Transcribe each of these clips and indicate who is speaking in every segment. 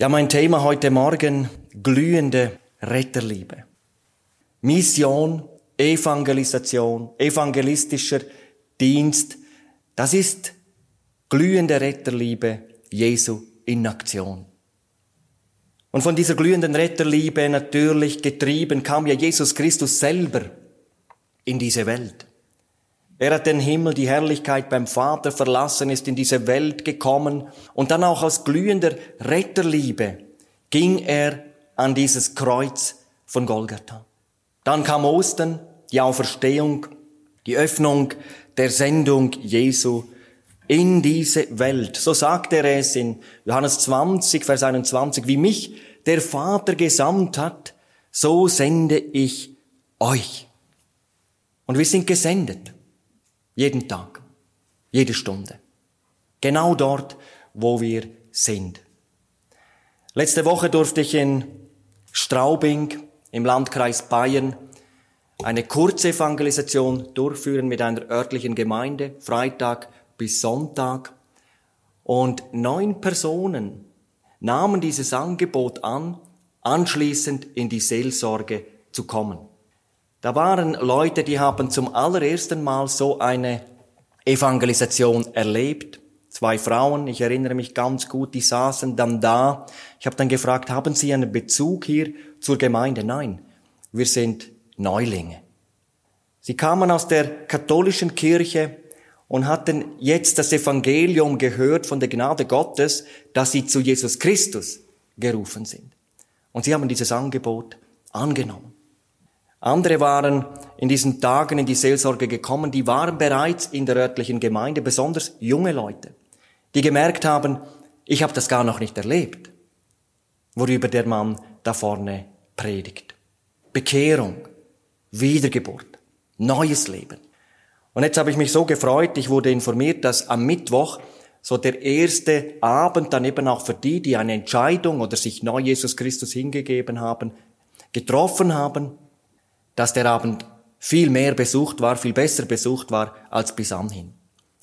Speaker 1: Ja, mein Thema heute Morgen, glühende Retterliebe. Mission, Evangelisation, evangelistischer Dienst, das ist glühende Retterliebe Jesu in Aktion. Und von dieser glühenden Retterliebe natürlich getrieben kam ja Jesus Christus selber in diese Welt. Er hat den Himmel, die Herrlichkeit beim Vater verlassen, ist in diese Welt gekommen und dann auch aus glühender Retterliebe ging er an dieses Kreuz von Golgatha. Dann kam Ostern, die Auferstehung, die Öffnung der Sendung Jesu in diese Welt. So sagt er es in Johannes 20, Vers 21, wie mich der Vater gesandt hat, so sende ich euch. Und wir sind gesendet. Jeden Tag, jede Stunde. Genau dort, wo wir sind. Letzte Woche durfte ich in Straubing im Landkreis Bayern eine Kurzevangelisation durchführen mit einer örtlichen Gemeinde, Freitag bis Sonntag. Und neun Personen nahmen dieses Angebot an, anschließend in die Seelsorge zu kommen. Da waren Leute, die haben zum allerersten Mal so eine Evangelisation erlebt. Zwei Frauen, ich erinnere mich ganz gut, die saßen dann da. Ich habe dann gefragt, haben Sie einen Bezug hier zur Gemeinde? Nein, wir sind Neulinge. Sie kamen aus der katholischen Kirche und hatten jetzt das Evangelium gehört von der Gnade Gottes, dass sie zu Jesus Christus gerufen sind. Und sie haben dieses Angebot angenommen. Andere waren in diesen Tagen in die Seelsorge gekommen, die waren bereits in der örtlichen Gemeinde, besonders junge Leute, die gemerkt haben, ich habe das gar noch nicht erlebt, worüber der Mann da vorne predigt. Bekehrung, Wiedergeburt, neues Leben. Und jetzt habe ich mich so gefreut, ich wurde informiert, dass am Mittwoch so der erste Abend dann eben auch für die, die eine Entscheidung oder sich neu Jesus Christus hingegeben haben, getroffen haben, dass der Abend viel mehr besucht war, viel besser besucht war als bis anhin.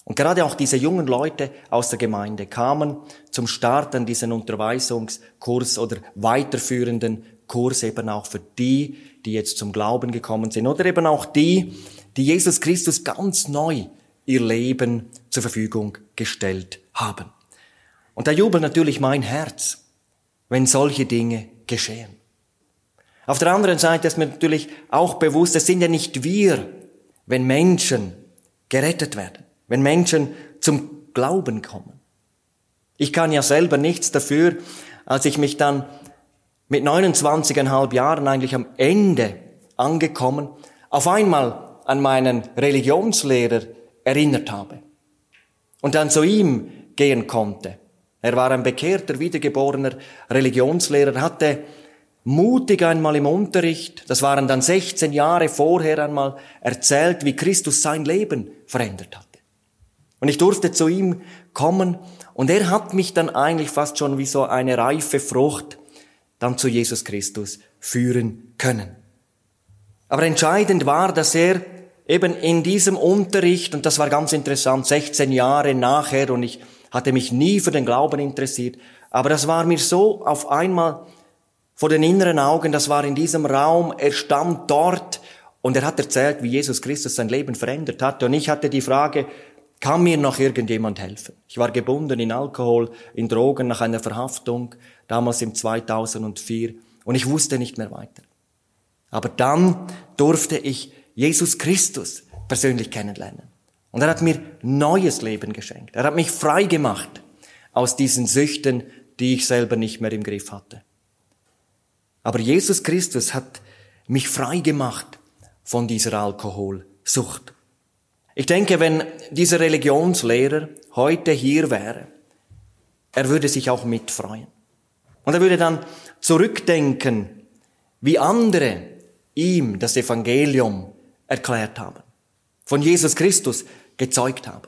Speaker 1: Und gerade auch diese jungen Leute aus der Gemeinde kamen zum Start an diesen Unterweisungskurs oder weiterführenden Kurs eben auch für die, die jetzt zum Glauben gekommen sind oder eben auch die, die Jesus Christus ganz neu ihr Leben zur Verfügung gestellt haben. Und da jubelt natürlich mein Herz, wenn solche Dinge geschehen. Auf der anderen Seite ist mir natürlich auch bewusst, es sind ja nicht wir, wenn Menschen gerettet werden, wenn Menschen zum Glauben kommen. Ich kann ja selber nichts dafür, als ich mich dann mit 29,5 Jahren eigentlich am Ende angekommen, auf einmal an meinen Religionslehrer erinnert habe und dann zu ihm gehen konnte. Er war ein bekehrter, wiedergeborener Religionslehrer, hatte mutig einmal im Unterricht, das waren dann 16 Jahre vorher einmal, erzählt, wie Christus sein Leben verändert hatte. Und ich durfte zu ihm kommen und er hat mich dann eigentlich fast schon wie so eine reife Frucht dann zu Jesus Christus führen können. Aber entscheidend war, dass er eben in diesem Unterricht, und das war ganz interessant, 16 Jahre nachher, und ich hatte mich nie für den Glauben interessiert, aber das war mir so auf einmal vor den inneren Augen, das war in diesem Raum, er stand dort und er hat erzählt, wie Jesus Christus sein Leben verändert hat. Und ich hatte die Frage, kann mir noch irgendjemand helfen? Ich war gebunden in Alkohol, in Drogen nach einer Verhaftung, damals im 2004, und ich wusste nicht mehr weiter. Aber dann durfte ich Jesus Christus persönlich kennenlernen. Und er hat mir neues Leben geschenkt. Er hat mich frei gemacht aus diesen Süchten, die ich selber nicht mehr im Griff hatte. Aber Jesus Christus hat mich frei gemacht von dieser Alkoholsucht. Ich denke, wenn dieser Religionslehrer heute hier wäre, er würde sich auch mitfreuen. Und er würde dann zurückdenken, wie andere ihm das Evangelium erklärt haben, von Jesus Christus gezeugt haben.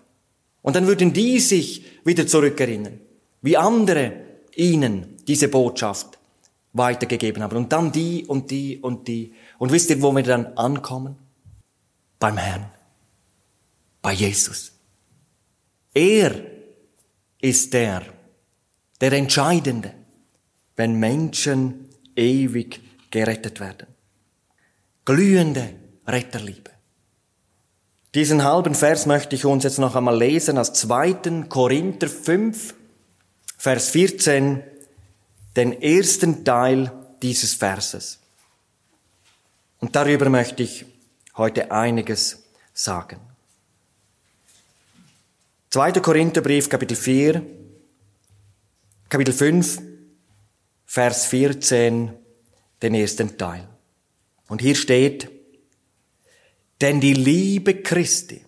Speaker 1: Und dann würden die sich wieder zurückerinnern, wie andere ihnen diese Botschaft weitergegeben haben. Und dann die und die und die. Und wisst ihr, wo wir dann ankommen? Beim Herrn. Bei Jesus. Er ist der, der Entscheidende, wenn Menschen ewig gerettet werden. Glühende Retterliebe. Diesen halben Vers möchte ich uns jetzt noch einmal lesen aus 2. Korinther 5, Vers 14, den ersten Teil dieses Verses. Und darüber möchte ich heute einiges sagen. 2. Korintherbrief, Kapitel 4, Kapitel 5, Vers 14, den ersten Teil. Und hier steht, denn die Liebe Christi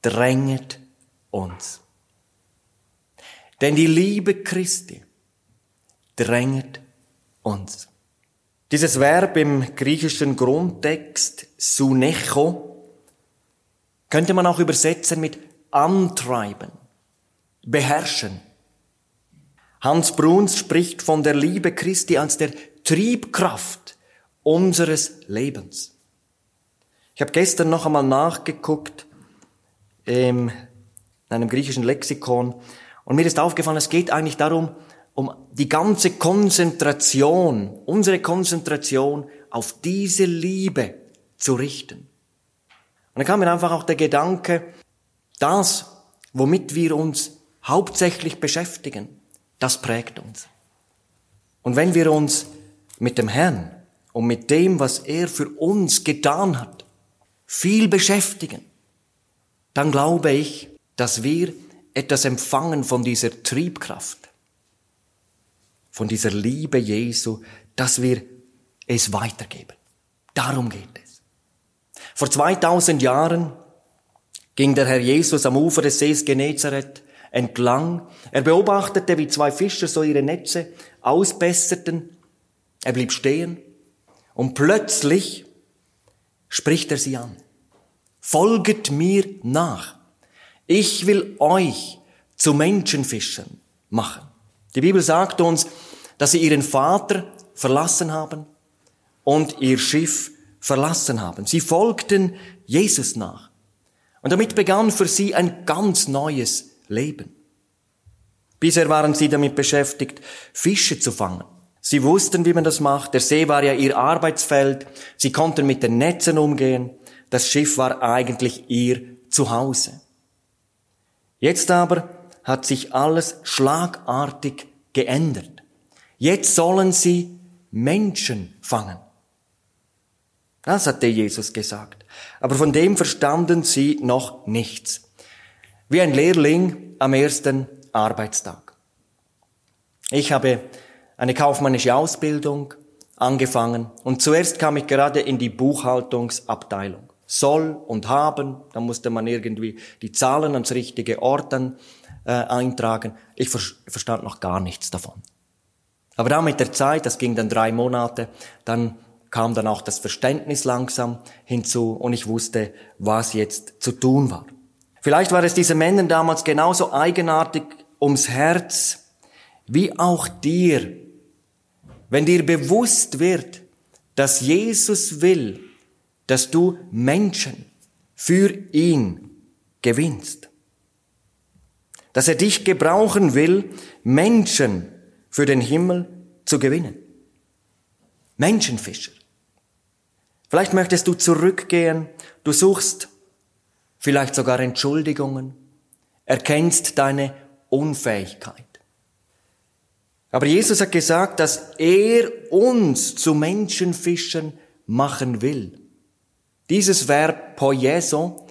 Speaker 1: dränget uns. Denn die Liebe Christi dränget uns. Dieses Verb im griechischen Grundtext sunecho könnte man auch übersetzen mit antreiben, beherrschen. Hans Bruns spricht von der Liebe Christi als der Triebkraft unseres Lebens. Ich habe gestern noch einmal nachgeguckt ähm, in einem griechischen Lexikon und mir ist aufgefallen, es geht eigentlich darum, um die ganze Konzentration, unsere Konzentration auf diese Liebe zu richten. Und dann kam mir einfach auch der Gedanke, das, womit wir uns hauptsächlich beschäftigen, das prägt uns. Und wenn wir uns mit dem Herrn und mit dem, was er für uns getan hat, viel beschäftigen, dann glaube ich, dass wir etwas empfangen von dieser Triebkraft, von dieser Liebe Jesu, dass wir es weitergeben. Darum geht es. Vor 2000 Jahren ging der Herr Jesus am Ufer des Sees Genezareth entlang. Er beobachtete, wie zwei Fischer so ihre Netze ausbesserten. Er blieb stehen und plötzlich spricht er sie an. Folget mir nach. Ich will euch zu Menschenfischern machen. Die Bibel sagt uns, dass sie ihren Vater verlassen haben und ihr Schiff verlassen haben. Sie folgten Jesus nach. Und damit begann für sie ein ganz neues Leben. Bisher waren sie damit beschäftigt, Fische zu fangen. Sie wussten, wie man das macht. Der See war ja ihr Arbeitsfeld. Sie konnten mit den Netzen umgehen. Das Schiff war eigentlich ihr Zuhause. Jetzt aber hat sich alles schlagartig geändert. Jetzt sollen sie Menschen fangen. Das hatte Jesus gesagt. Aber von dem verstanden sie noch nichts. Wie ein Lehrling am ersten Arbeitstag. Ich habe eine kaufmännische Ausbildung angefangen und zuerst kam ich gerade in die Buchhaltungsabteilung. Soll und haben, da musste man irgendwie die Zahlen ans richtige Ort dann äh, eintragen. Ich ver verstand noch gar nichts davon. Aber dann mit der Zeit, das ging dann drei Monate, dann kam dann auch das Verständnis langsam hinzu und ich wusste, was jetzt zu tun war. Vielleicht war es diesen Männern damals genauso eigenartig ums Herz, wie auch dir, wenn dir bewusst wird, dass Jesus will, dass du Menschen für ihn gewinnst. Dass er dich gebrauchen will, Menschen für den Himmel zu gewinnen. Menschenfischer. Vielleicht möchtest du zurückgehen, du suchst vielleicht sogar Entschuldigungen, erkennst deine Unfähigkeit. Aber Jesus hat gesagt, dass er uns zu Menschenfischern machen will. Dieses Verb poieso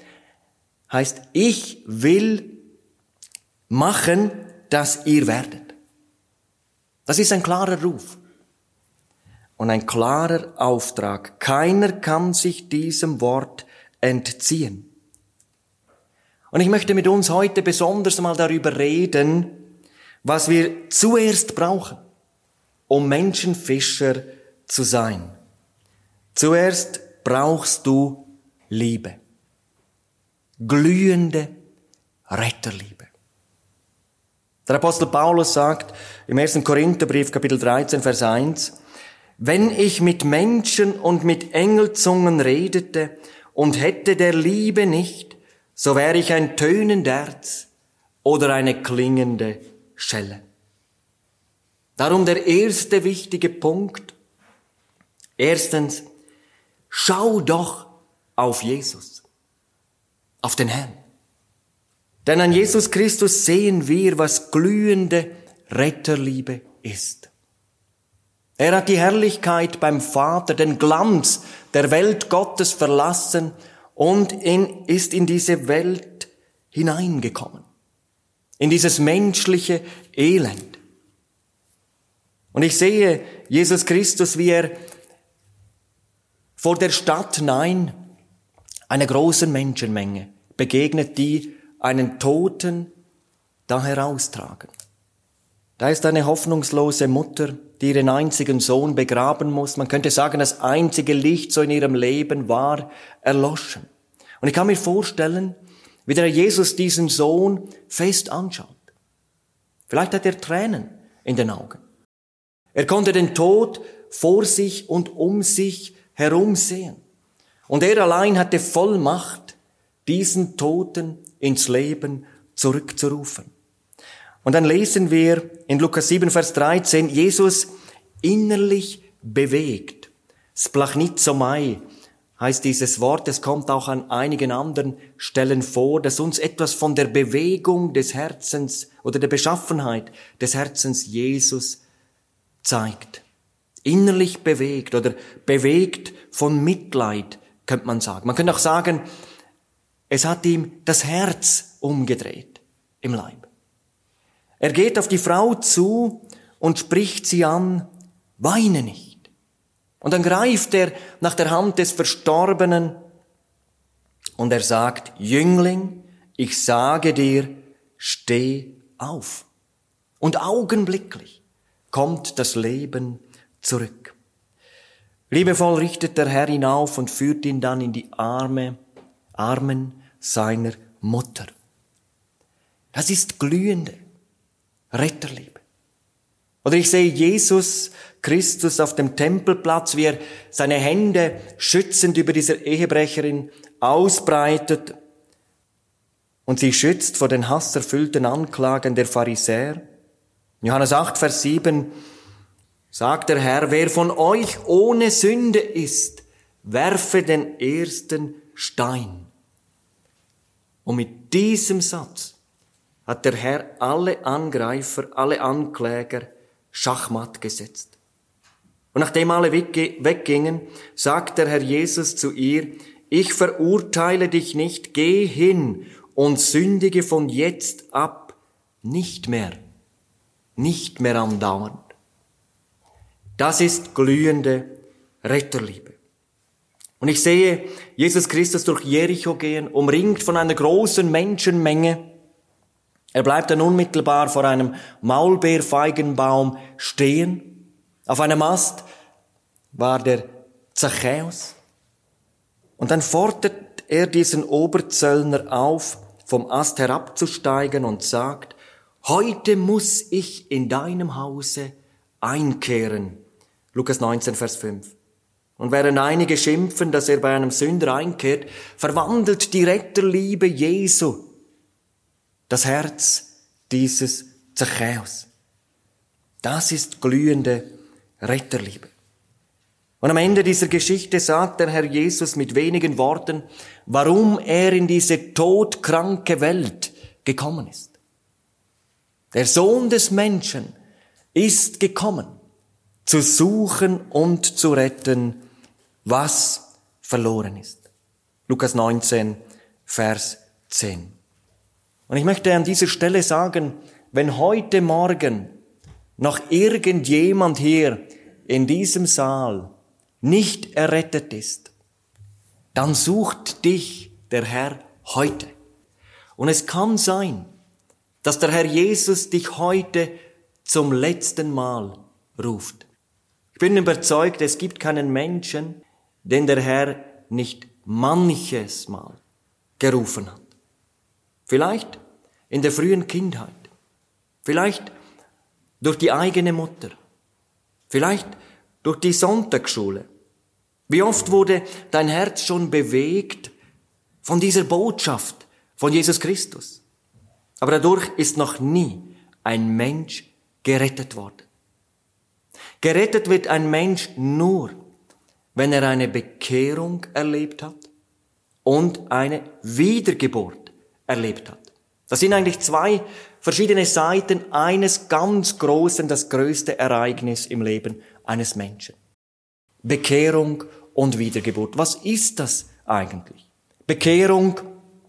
Speaker 1: heißt, ich will machen, dass ihr werdet. Das ist ein klarer Ruf und ein klarer Auftrag. Keiner kann sich diesem Wort entziehen. Und ich möchte mit uns heute besonders mal darüber reden, was wir zuerst brauchen, um Menschenfischer zu sein. Zuerst brauchst du Liebe. Glühende Retterliebe. Der Apostel Paulus sagt im 1. Korintherbrief Kapitel 13 Vers 1, wenn ich mit Menschen und mit Engelzungen redete und hätte der Liebe nicht, so wäre ich ein tönender Erz oder eine klingende Schelle. Darum der erste wichtige Punkt. Erstens, schau doch auf Jesus, auf den Herrn. Denn an Jesus Christus sehen wir, was glühende Retterliebe ist. Er hat die Herrlichkeit beim Vater, den Glanz der Welt Gottes verlassen und in, ist in diese Welt hineingekommen. In dieses menschliche Elend. Und ich sehe Jesus Christus, wie er vor der Stadt Nein einer großen Menschenmenge begegnet, die einen Toten da heraustragen. Da ist eine hoffnungslose Mutter, die ihren einzigen Sohn begraben muss. Man könnte sagen, das einzige Licht so in ihrem Leben war erloschen. Und ich kann mir vorstellen, wie der Jesus diesen Sohn fest anschaut. Vielleicht hat er Tränen in den Augen. Er konnte den Tod vor sich und um sich herum sehen. Und er allein hatte Vollmacht, diesen Toten ins Leben zurückzurufen. Und dann lesen wir in Lukas 7, Vers 13, Jesus innerlich bewegt. Splachnizomai heißt dieses Wort, es kommt auch an einigen anderen Stellen vor, dass uns etwas von der Bewegung des Herzens oder der Beschaffenheit des Herzens Jesus zeigt. Innerlich bewegt oder bewegt von Mitleid, könnte man sagen. Man könnte auch sagen, es hat ihm das Herz umgedreht im Leib. Er geht auf die Frau zu und spricht sie an, weine nicht. Und dann greift er nach der Hand des Verstorbenen und er sagt, Jüngling, ich sage dir, steh auf. Und augenblicklich kommt das Leben zurück. Liebevoll richtet der Herr ihn auf und führt ihn dann in die Arme, Armen seiner Mutter. Das ist glühende Retterliebe. Oder ich sehe Jesus Christus auf dem Tempelplatz, wie er seine Hände schützend über dieser Ehebrecherin ausbreitet und sie schützt vor den hasserfüllten Anklagen der Pharisäer. Johannes 8, Vers 7 sagt der Herr, wer von euch ohne Sünde ist, werfe den ersten Stein. Und mit diesem Satz hat der Herr alle Angreifer, alle Ankläger schachmatt gesetzt. Und nachdem alle weggingen, sagt der Herr Jesus zu ihr, ich verurteile dich nicht, geh hin und sündige von jetzt ab nicht mehr, nicht mehr andauernd. Das ist glühende Retterliebe. Und ich sehe Jesus Christus durch Jericho gehen, umringt von einer großen Menschenmenge. Er bleibt dann unmittelbar vor einem Maulbeerfeigenbaum stehen. Auf einem Ast war der Zachäus. Und dann fordert er diesen Oberzöllner auf, vom Ast herabzusteigen und sagt, heute muss ich in deinem Hause einkehren. Lukas 19, Vers 5. Und während einige schimpfen, dass er bei einem Sünder einkehrt, verwandelt die Retterliebe Jesu das Herz dieses Zachäus. Das ist glühende Retterliebe. Und am Ende dieser Geschichte sagt der Herr Jesus mit wenigen Worten, warum er in diese todkranke Welt gekommen ist. Der Sohn des Menschen ist gekommen, zu suchen und zu retten, was verloren ist. Lukas 19, Vers 10. Und ich möchte an dieser Stelle sagen, wenn heute Morgen noch irgendjemand hier in diesem Saal nicht errettet ist, dann sucht dich der Herr heute. Und es kann sein, dass der Herr Jesus dich heute zum letzten Mal ruft. Ich bin überzeugt, es gibt keinen Menschen, den der Herr nicht manches Mal gerufen hat. Vielleicht in der frühen Kindheit, vielleicht durch die eigene Mutter, vielleicht durch die Sonntagsschule. Wie oft wurde dein Herz schon bewegt von dieser Botschaft von Jesus Christus? Aber dadurch ist noch nie ein Mensch gerettet worden. Gerettet wird ein Mensch nur, wenn er eine Bekehrung erlebt hat und eine Wiedergeburt erlebt hat. Das sind eigentlich zwei verschiedene Seiten eines ganz großen, das größte Ereignis im Leben eines Menschen. Bekehrung und Wiedergeburt. Was ist das eigentlich? Bekehrung,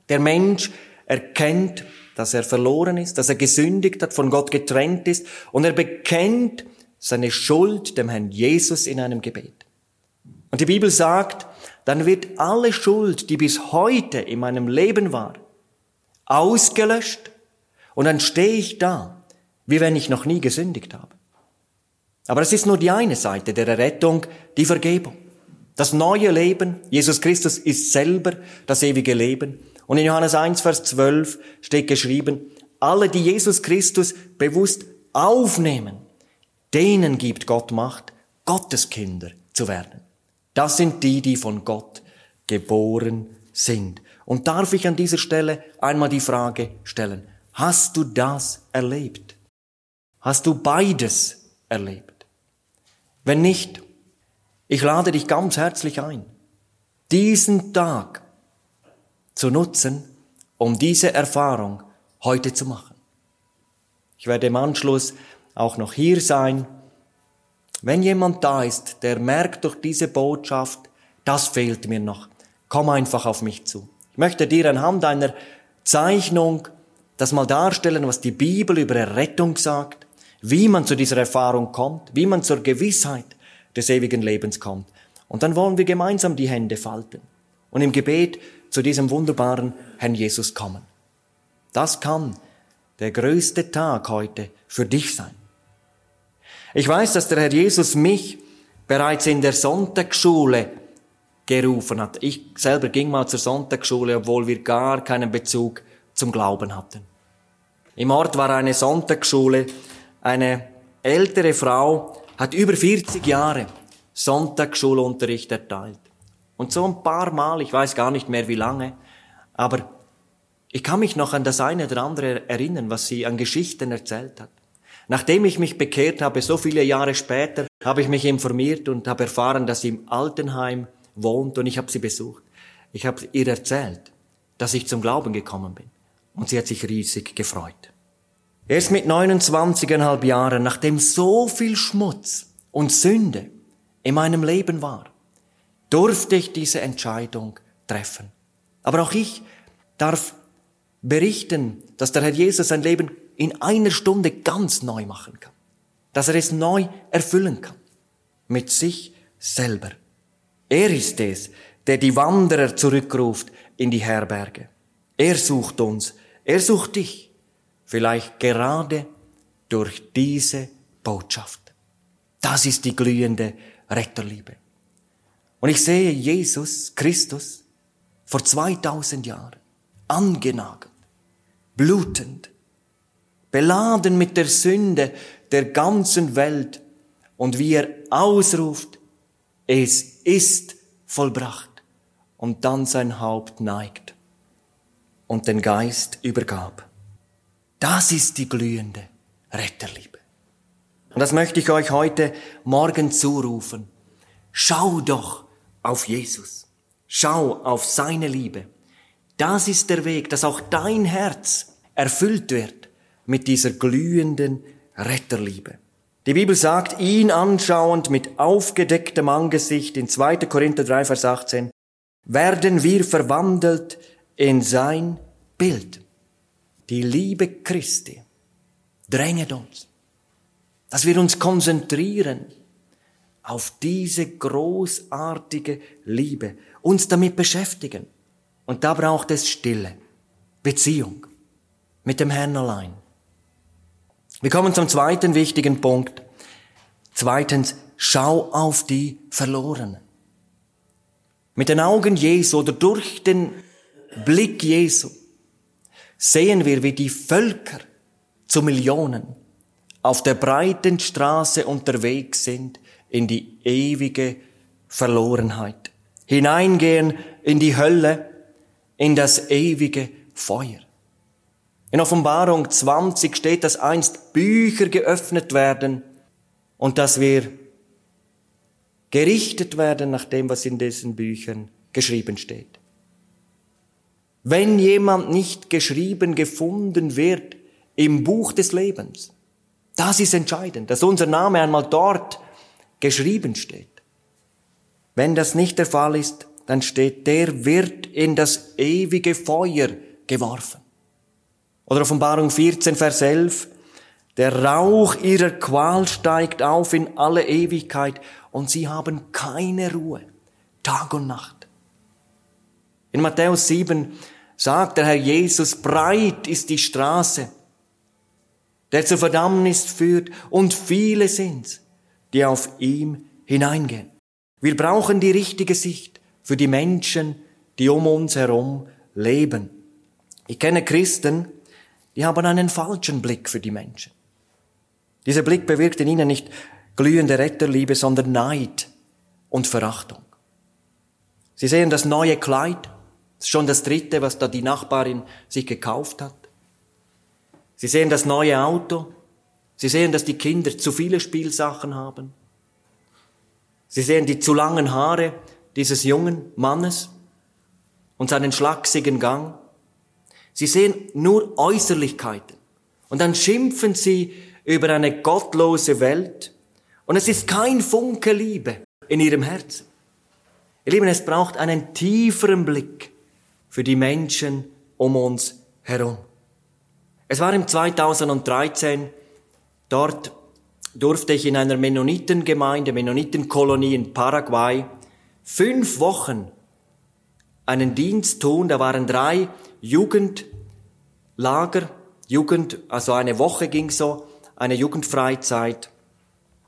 Speaker 1: der Mensch erkennt, dass er verloren ist, dass er gesündigt hat, von Gott getrennt ist und er bekennt seine Schuld dem Herrn Jesus in einem Gebet. Und die Bibel sagt, dann wird alle Schuld, die bis heute in meinem Leben war, ausgelöscht und dann stehe ich da, wie wenn ich noch nie gesündigt habe. Aber es ist nur die eine Seite der Errettung, die Vergebung. Das neue Leben, Jesus Christus ist selber das ewige Leben. Und in Johannes 1, Vers 12 steht geschrieben, alle, die Jesus Christus bewusst aufnehmen, denen gibt Gott Macht, Gottes Kinder zu werden. Das sind die, die von Gott geboren sind. Und darf ich an dieser Stelle einmal die Frage stellen, hast du das erlebt? Hast du beides erlebt? Wenn nicht, ich lade dich ganz herzlich ein, diesen Tag zu nutzen, um diese Erfahrung heute zu machen. Ich werde im Anschluss auch noch hier sein. Wenn jemand da ist, der merkt durch diese Botschaft, das fehlt mir noch, komm einfach auf mich zu. Ich möchte dir anhand einer Zeichnung das mal darstellen, was die Bibel über Errettung sagt, wie man zu dieser Erfahrung kommt, wie man zur Gewissheit des ewigen Lebens kommt. Und dann wollen wir gemeinsam die Hände falten und im Gebet zu diesem wunderbaren Herrn Jesus kommen. Das kann der größte Tag heute für dich sein. Ich weiß, dass der Herr Jesus mich bereits in der Sonntagsschule gerufen hat. Ich selber ging mal zur Sonntagsschule, obwohl wir gar keinen Bezug zum Glauben hatten. Im Ort war eine Sonntagsschule. Eine ältere Frau hat über 40 Jahre Sonntagsschulunterricht erteilt. Und so ein paar Mal, ich weiß gar nicht mehr wie lange, aber ich kann mich noch an das eine oder andere erinnern, was sie an Geschichten erzählt hat. Nachdem ich mich bekehrt habe, so viele Jahre später, habe ich mich informiert und habe erfahren, dass sie im Altenheim wohnt und ich habe sie besucht. Ich habe ihr erzählt, dass ich zum Glauben gekommen bin und sie hat sich riesig gefreut. Erst mit 29,5 Jahren, nachdem so viel Schmutz und Sünde in meinem Leben war, durfte ich diese Entscheidung treffen. Aber auch ich darf berichten, dass der Herr Jesus sein Leben in einer Stunde ganz neu machen kann. Dass er es neu erfüllen kann. Mit sich selber. Er ist es, der die Wanderer zurückruft in die Herberge. Er sucht uns. Er sucht dich. Vielleicht gerade durch diese Botschaft. Das ist die glühende Retterliebe. Und ich sehe Jesus Christus vor 2000 Jahren angenagelt, blutend, beladen mit der Sünde der ganzen Welt und wie er ausruft, es ist vollbracht und dann sein Haupt neigt und den Geist übergab. Das ist die glühende Retterliebe. Und das möchte ich euch heute Morgen zurufen. Schau doch auf Jesus. Schau auf seine Liebe. Das ist der Weg, dass auch dein Herz erfüllt wird mit dieser glühenden Retterliebe. Die Bibel sagt, ihn anschauend mit aufgedecktem Angesicht in 2. Korinther 3, Vers 18, werden wir verwandelt in sein Bild. Die Liebe Christi dränget uns, dass wir uns konzentrieren auf diese großartige Liebe, uns damit beschäftigen. Und da braucht es Stille, Beziehung mit dem Herrn allein. Wir kommen zum zweiten wichtigen Punkt. Zweitens, schau auf die Verlorenen. Mit den Augen Jesu oder durch den Blick Jesu sehen wir, wie die Völker zu Millionen auf der breiten Straße unterwegs sind in die ewige Verlorenheit, hineingehen in die Hölle, in das ewige Feuer. In Offenbarung 20 steht, dass einst Bücher geöffnet werden und dass wir gerichtet werden nach dem, was in diesen Büchern geschrieben steht. Wenn jemand nicht geschrieben gefunden wird im Buch des Lebens, das ist entscheidend, dass unser Name einmal dort geschrieben steht. Wenn das nicht der Fall ist, dann steht, der wird in das ewige Feuer geworfen. Oder Offenbarung 14, Vers 11, der Rauch ihrer Qual steigt auf in alle Ewigkeit und sie haben keine Ruhe, Tag und Nacht. In Matthäus 7 sagt der Herr Jesus, breit ist die Straße, der zur Verdammnis führt, und viele sind's, die auf ihm hineingehen. Wir brauchen die richtige Sicht für die Menschen, die um uns herum leben. Ich kenne Christen, die haben einen falschen Blick für die Menschen. Dieser Blick bewirkt in ihnen nicht glühende Retterliebe, sondern Neid und Verachtung. Sie sehen das neue Kleid, das ist schon das dritte, was da die Nachbarin sich gekauft hat. Sie sehen das neue Auto, sie sehen, dass die Kinder zu viele Spielsachen haben. Sie sehen die zu langen Haare dieses jungen Mannes und seinen schlachsigen Gang. Sie sehen nur Äußerlichkeiten. Und dann schimpfen sie über eine gottlose Welt und es ist kein Funke Liebe in ihrem Herzen. Ihr Lieben, es braucht einen tieferen Blick für die Menschen um uns herum. Es war im 2013, dort durfte ich in einer Mennonitengemeinde, Mennonitenkolonie in Paraguay, fünf Wochen einen Dienst tun. Da waren drei Jugendlager, Jugend, also eine Woche ging so, eine Jugendfreizeit.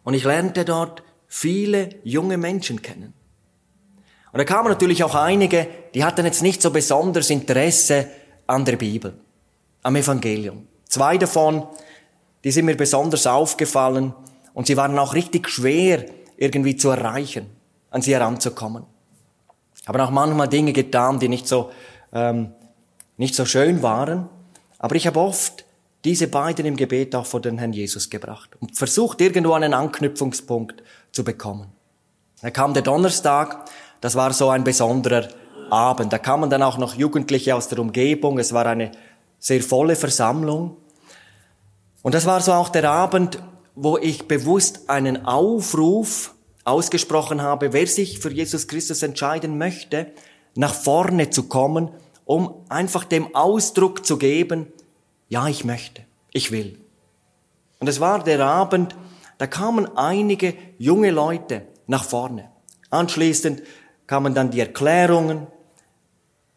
Speaker 1: Und ich lernte dort viele junge Menschen kennen. Und da kamen natürlich auch einige, die hatten jetzt nicht so besonders Interesse an der Bibel, am Evangelium. Zwei davon, die sind mir besonders aufgefallen und sie waren auch richtig schwer irgendwie zu erreichen, an sie heranzukommen. Haben auch manchmal Dinge getan, die nicht so, ähm, nicht so schön waren. Aber ich habe oft diese beiden im Gebet auch vor den Herrn Jesus gebracht und versucht irgendwo einen Anknüpfungspunkt zu bekommen. Da kam der Donnerstag, das war so ein besonderer Abend. Da kamen dann auch noch Jugendliche aus der Umgebung. Es war eine sehr volle Versammlung. Und das war so auch der Abend, wo ich bewusst einen Aufruf ausgesprochen habe, wer sich für Jesus Christus entscheiden möchte, nach vorne zu kommen, um einfach dem Ausdruck zu geben, ja, ich möchte, ich will. Und es war der Abend, da kamen einige junge Leute nach vorne. Anschließend kamen dann die Erklärungen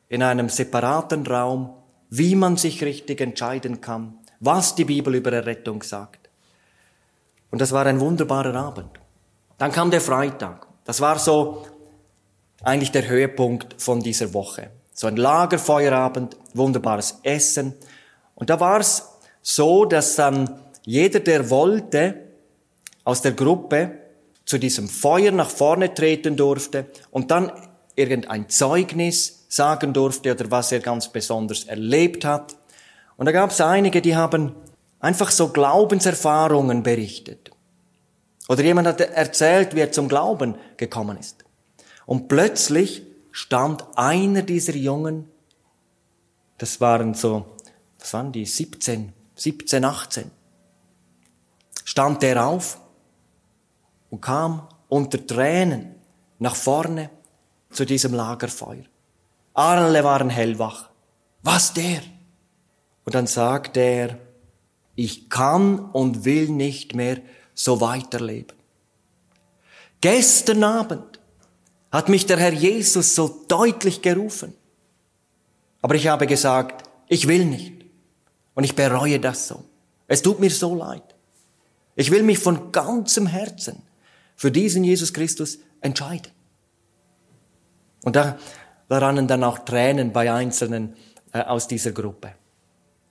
Speaker 1: in einem separaten Raum, wie man sich richtig entscheiden kann, was die Bibel über Errettung sagt. Und das war ein wunderbarer Abend. Dann kam der Freitag. Das war so eigentlich der Höhepunkt von dieser Woche. So ein Lagerfeuerabend, wunderbares Essen. Und da war es so, dass dann jeder, der wollte, aus der Gruppe zu diesem Feuer nach vorne treten durfte und dann irgendein Zeugnis sagen durfte oder was er ganz besonders erlebt hat. Und da gab es einige, die haben einfach so Glaubenserfahrungen berichtet. Oder jemand hat erzählt, wie er zum Glauben gekommen ist. Und plötzlich stand einer dieser Jungen, das waren so was waren die, 17, 17, 18, stand der auf und kam unter Tränen nach vorne zu diesem Lagerfeuer. Alle waren hellwach. Was der? Und dann sagt er, ich kann und will nicht mehr so weiterleben. Gestern Abend hat mich der Herr Jesus so deutlich gerufen. Aber ich habe gesagt, ich will nicht. Und ich bereue das so. Es tut mir so leid. Ich will mich von ganzem Herzen für diesen Jesus Christus entscheiden. Und da, da rannen dann auch Tränen bei Einzelnen äh, aus dieser Gruppe.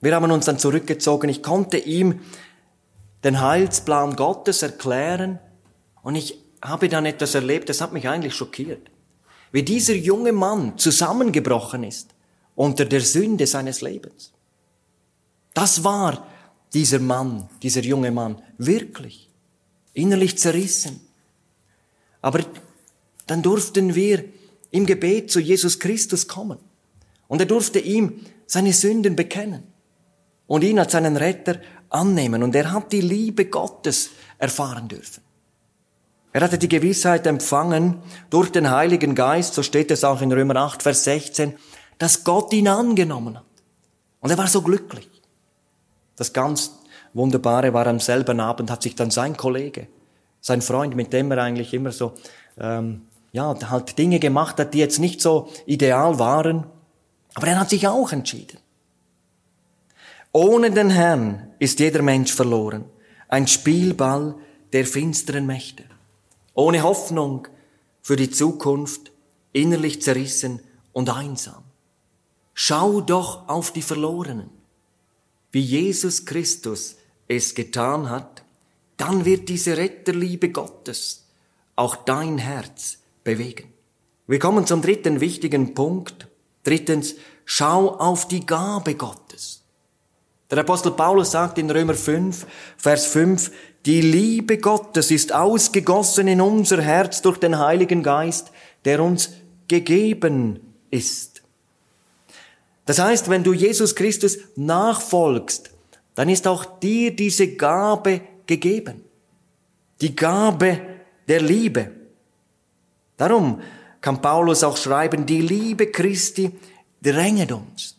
Speaker 1: Wir haben uns dann zurückgezogen. Ich konnte ihm den Heilsplan Gottes erklären und ich habe dann etwas erlebt, das hat mich eigentlich schockiert. Wie dieser junge Mann zusammengebrochen ist unter der Sünde seines Lebens. Das war dieser Mann, dieser junge Mann, wirklich innerlich zerrissen. Aber dann durften wir im Gebet zu Jesus Christus kommen. Und er durfte ihm seine Sünden bekennen und ihn als seinen Retter annehmen. Und er hat die Liebe Gottes erfahren dürfen. Er hatte die Gewissheit empfangen durch den Heiligen Geist, so steht es auch in Römer 8, Vers 16, dass Gott ihn angenommen hat. Und er war so glücklich. Das ganz Wunderbare war am selben Abend hat sich dann sein Kollege, sein Freund, mit dem er eigentlich immer so, ähm, ja, halt Dinge gemacht hat, die jetzt nicht so ideal waren, aber er hat sich auch entschieden. Ohne den Herrn ist jeder Mensch verloren, ein Spielball der finsteren Mächte. Ohne Hoffnung für die Zukunft, innerlich zerrissen und einsam. Schau doch auf die Verlorenen. Wie Jesus Christus es getan hat, dann wird diese Retterliebe Gottes auch dein Herz bewegen. Wir kommen zum dritten wichtigen Punkt. Drittens, schau auf die Gabe Gottes. Der Apostel Paulus sagt in Römer 5, Vers 5, die Liebe Gottes ist ausgegossen in unser Herz durch den Heiligen Geist, der uns gegeben ist. Das heißt, wenn du Jesus Christus nachfolgst, dann ist auch dir diese Gabe gegeben. Die Gabe der Liebe. Darum kann Paulus auch schreiben, die Liebe Christi dränget uns.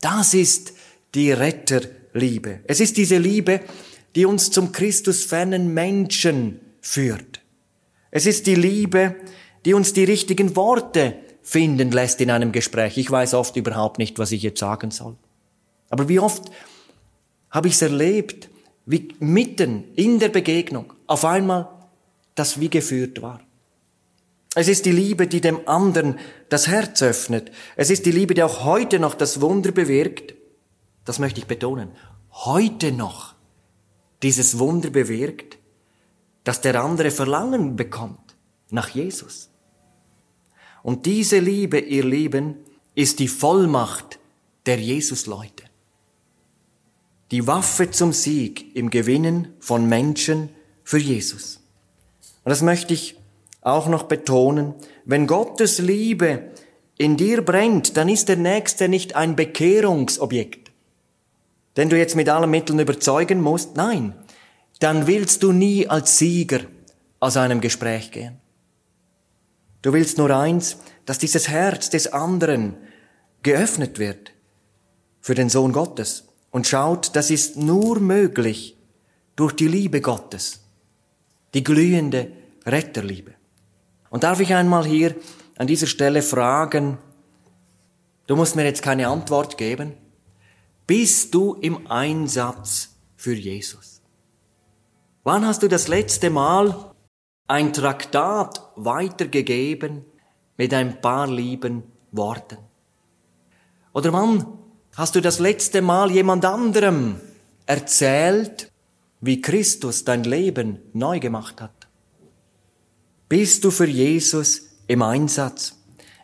Speaker 1: Das ist die Retterliebe. Es ist diese Liebe, die uns zum Christusfernen Menschen führt. Es ist die Liebe, die uns die richtigen Worte finden lässt in einem Gespräch. Ich weiß oft überhaupt nicht, was ich jetzt sagen soll. Aber wie oft habe ich es erlebt, wie mitten in der Begegnung auf einmal das wie geführt war. Es ist die Liebe, die dem anderen das Herz öffnet. Es ist die Liebe, die auch heute noch das Wunder bewirkt, das möchte ich betonen, heute noch dieses Wunder bewirkt, dass der andere Verlangen bekommt nach Jesus. Und diese Liebe, ihr Lieben, ist die Vollmacht der Jesusleute. Die Waffe zum Sieg im Gewinnen von Menschen für Jesus. Und das möchte ich auch noch betonen. Wenn Gottes Liebe in dir brennt, dann ist der Nächste nicht ein Bekehrungsobjekt den du jetzt mit allen Mitteln überzeugen musst. Nein, dann willst du nie als Sieger aus einem Gespräch gehen. Du willst nur eins, dass dieses Herz des anderen geöffnet wird für den Sohn Gottes und schaut, das ist nur möglich durch die Liebe Gottes, die glühende Retterliebe. Und darf ich einmal hier an dieser Stelle fragen, du musst mir jetzt keine Antwort geben, bist du im Einsatz für Jesus? Wann hast du das letzte Mal ein Traktat weitergegeben mit ein paar lieben Worten? Oder wann hast du das letzte Mal jemand anderem erzählt, wie Christus dein Leben neu gemacht hat? Bist du für Jesus im Einsatz?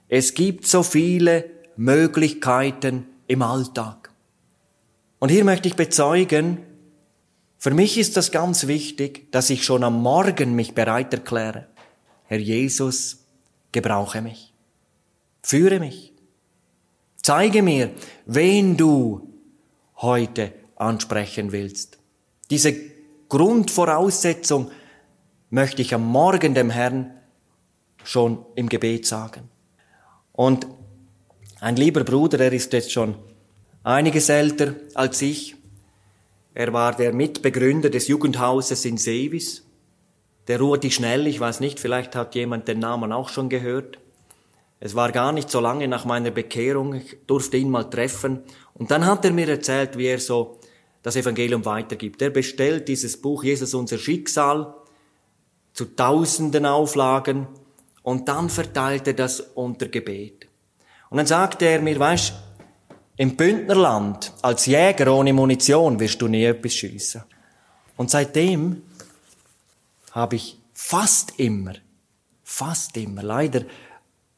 Speaker 1: Es gibt so viele Möglichkeiten im Alltag. Und hier möchte ich bezeugen, für mich ist das ganz wichtig, dass ich schon am Morgen mich bereit erkläre. Herr Jesus, gebrauche mich. Führe mich. Zeige mir, wen du heute ansprechen willst. Diese Grundvoraussetzung möchte ich am Morgen dem Herrn schon im Gebet sagen. Und ein lieber Bruder, der ist jetzt schon einiges älter als ich. Er war der Mitbegründer des Jugendhauses in Sevis. Der Rudi Schnell, ich weiß nicht, vielleicht hat jemand den Namen auch schon gehört. Es war gar nicht so lange nach meiner Bekehrung, ich durfte ihn mal treffen. Und dann hat er mir erzählt, wie er so das Evangelium weitergibt. Er bestellt dieses Buch Jesus unser Schicksal zu tausenden Auflagen und dann verteilt er das unter Gebet. Und dann sagte er mir, weißt, im Bündnerland, als Jäger ohne Munition, wirst du nie etwas schiessen. Und seitdem habe ich fast immer, fast immer, leider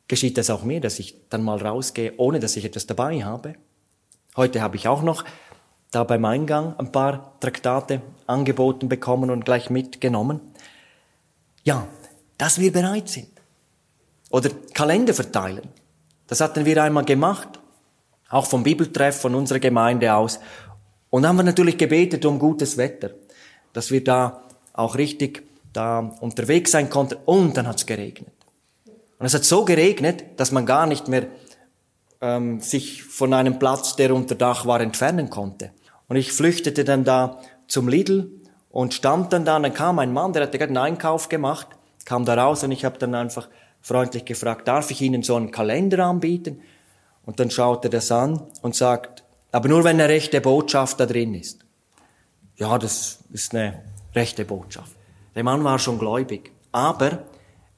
Speaker 1: geschieht das auch mir, dass ich dann mal rausgehe, ohne dass ich etwas dabei habe. Heute habe ich auch noch da beim Eingang ein paar Traktate angeboten bekommen und gleich mitgenommen. Ja, dass wir bereit sind. Oder Kalender verteilen. Das hatten wir einmal gemacht. Auch vom Bibeltreff von unserer Gemeinde aus. Und dann haben wir natürlich gebetet um gutes Wetter. Dass wir da auch richtig da unterwegs sein konnten. Und dann hat es geregnet. Und es hat so geregnet, dass man gar nicht mehr ähm, sich von einem Platz, der unter Dach war, entfernen konnte. Und ich flüchtete dann da zum Lidl und stand dann da und dann kam ein Mann, der hatte gerade einen Einkauf gemacht, kam da raus und ich habe dann einfach freundlich gefragt, darf ich Ihnen so einen Kalender anbieten? Und dann schaut er das an und sagt, aber nur wenn eine rechte Botschaft da drin ist. Ja, das ist eine rechte Botschaft. Der Mann war schon gläubig, aber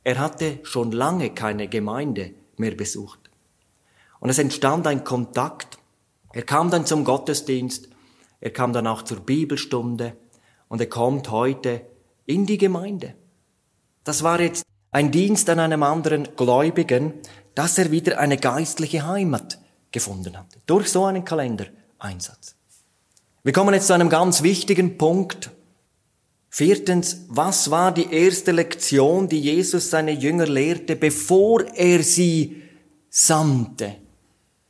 Speaker 1: er hatte schon lange keine Gemeinde mehr besucht. Und es entstand ein Kontakt. Er kam dann zum Gottesdienst, er kam dann auch zur Bibelstunde und er kommt heute in die Gemeinde. Das war jetzt ein Dienst an einem anderen Gläubigen, dass er wieder eine geistliche Heimat gefunden hat. Durch so einen Kalendereinsatz. Wir kommen jetzt zu einem ganz wichtigen Punkt. Viertens, was war die erste Lektion, die Jesus seine Jünger lehrte, bevor er sie sandte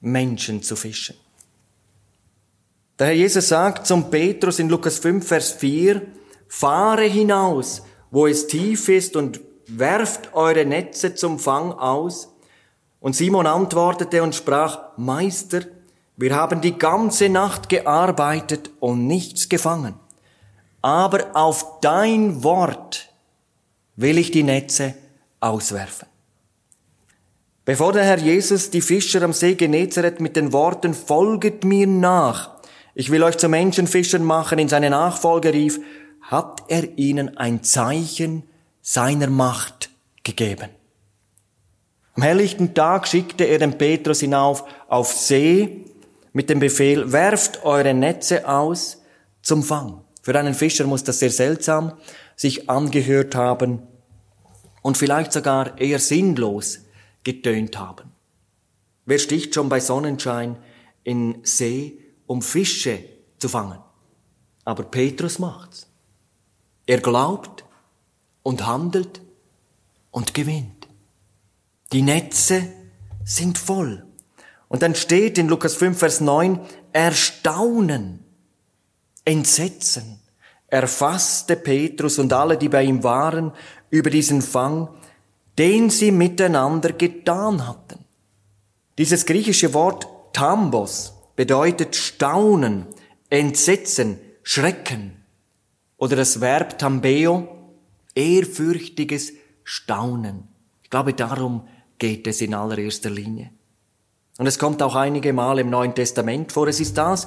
Speaker 1: Menschen zu fischen. Der Herr Jesus sagt zum Petrus in Lukas 5, Vers 4, fahre hinaus, wo es tief ist und werft eure Netze zum Fang aus. Und Simon antwortete und sprach, Meister, wir haben die ganze Nacht gearbeitet und nichts gefangen. Aber auf dein Wort will ich die Netze auswerfen. Bevor der Herr Jesus die Fischer am See Genezareth mit den Worten Folget mir nach, ich will euch zu Menschenfischern machen, in seine Nachfolge rief, hat er ihnen ein Zeichen seiner Macht gegeben. Am helllichten Tag schickte er den Petrus hinauf auf See mit dem Befehl, werft eure Netze aus zum Fang. Für einen Fischer muss das sehr seltsam sich angehört haben und vielleicht sogar eher sinnlos getönt haben. Wer sticht schon bei Sonnenschein in See, um Fische zu fangen? Aber Petrus macht's. Er glaubt und handelt und gewinnt. Die Netze sind voll. Und dann steht in Lukas 5, Vers 9, Erstaunen, Entsetzen erfasste Petrus und alle, die bei ihm waren, über diesen Fang, den sie miteinander getan hatten. Dieses griechische Wort Tambos bedeutet staunen, entsetzen, schrecken. Oder das Verb tambeo, ehrfürchtiges Staunen. Ich glaube, darum geht es in allererster Linie. Und es kommt auch einige Mal im Neuen Testament vor. Es ist das,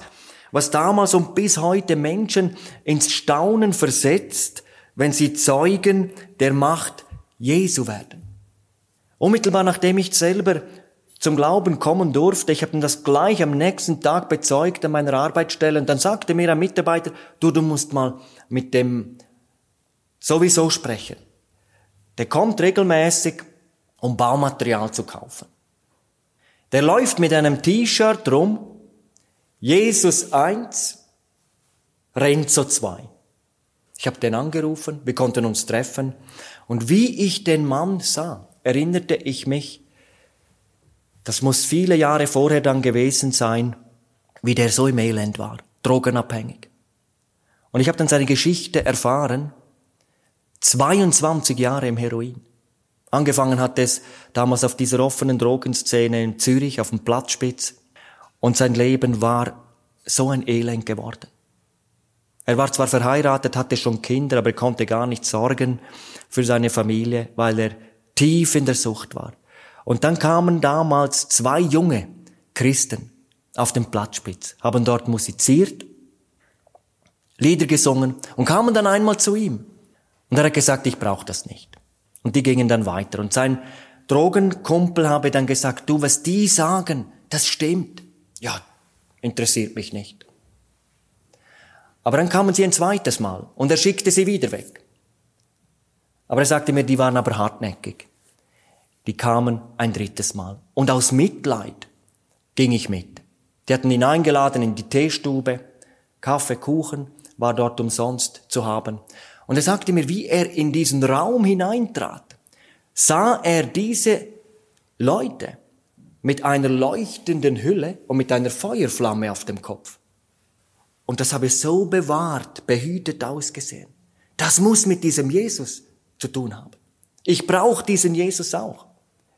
Speaker 1: was damals und bis heute Menschen ins Staunen versetzt, wenn sie Zeugen der Macht Jesu werden. Unmittelbar nachdem ich selber zum Glauben kommen durfte, ich habe das gleich am nächsten Tag bezeugt an meiner Arbeitsstelle und dann sagte mir ein Mitarbeiter, du, du musst mal mit dem sowieso sprechen. Der kommt regelmäßig, um Baumaterial zu kaufen. Der läuft mit einem T-Shirt rum, Jesus 1, Renzo 2. Ich habe den angerufen, wir konnten uns treffen. Und wie ich den Mann sah, erinnerte ich mich, das muss viele Jahre vorher dann gewesen sein, wie der so im Elend war, drogenabhängig. Und ich habe dann seine Geschichte erfahren, 22 Jahre im Heroin. Angefangen hat es damals auf dieser offenen Drogenszene in Zürich auf dem Platzspitz und sein Leben war so ein Elend geworden. Er war zwar verheiratet, hatte schon Kinder, aber er konnte gar nicht sorgen für seine Familie, weil er tief in der Sucht war. Und dann kamen damals zwei junge Christen auf den Platzspitz, haben dort musiziert, Lieder gesungen und kamen dann einmal zu ihm. Und er hat gesagt, ich brauche das nicht. Und die gingen dann weiter. Und sein Drogenkumpel habe dann gesagt, du, was die sagen, das stimmt. Ja, interessiert mich nicht. Aber dann kamen sie ein zweites Mal und er schickte sie wieder weg. Aber er sagte mir, die waren aber hartnäckig. Die kamen ein drittes Mal. Und aus Mitleid ging ich mit. Die hatten ihn eingeladen in die Teestube. Kaffee, Kuchen war dort umsonst zu haben. Und er sagte mir, wie er in diesen Raum hineintrat, sah er diese Leute mit einer leuchtenden Hülle und mit einer Feuerflamme auf dem Kopf. Und das habe so bewahrt, behütet ausgesehen. Das muss mit diesem Jesus zu tun haben. Ich brauche diesen Jesus auch.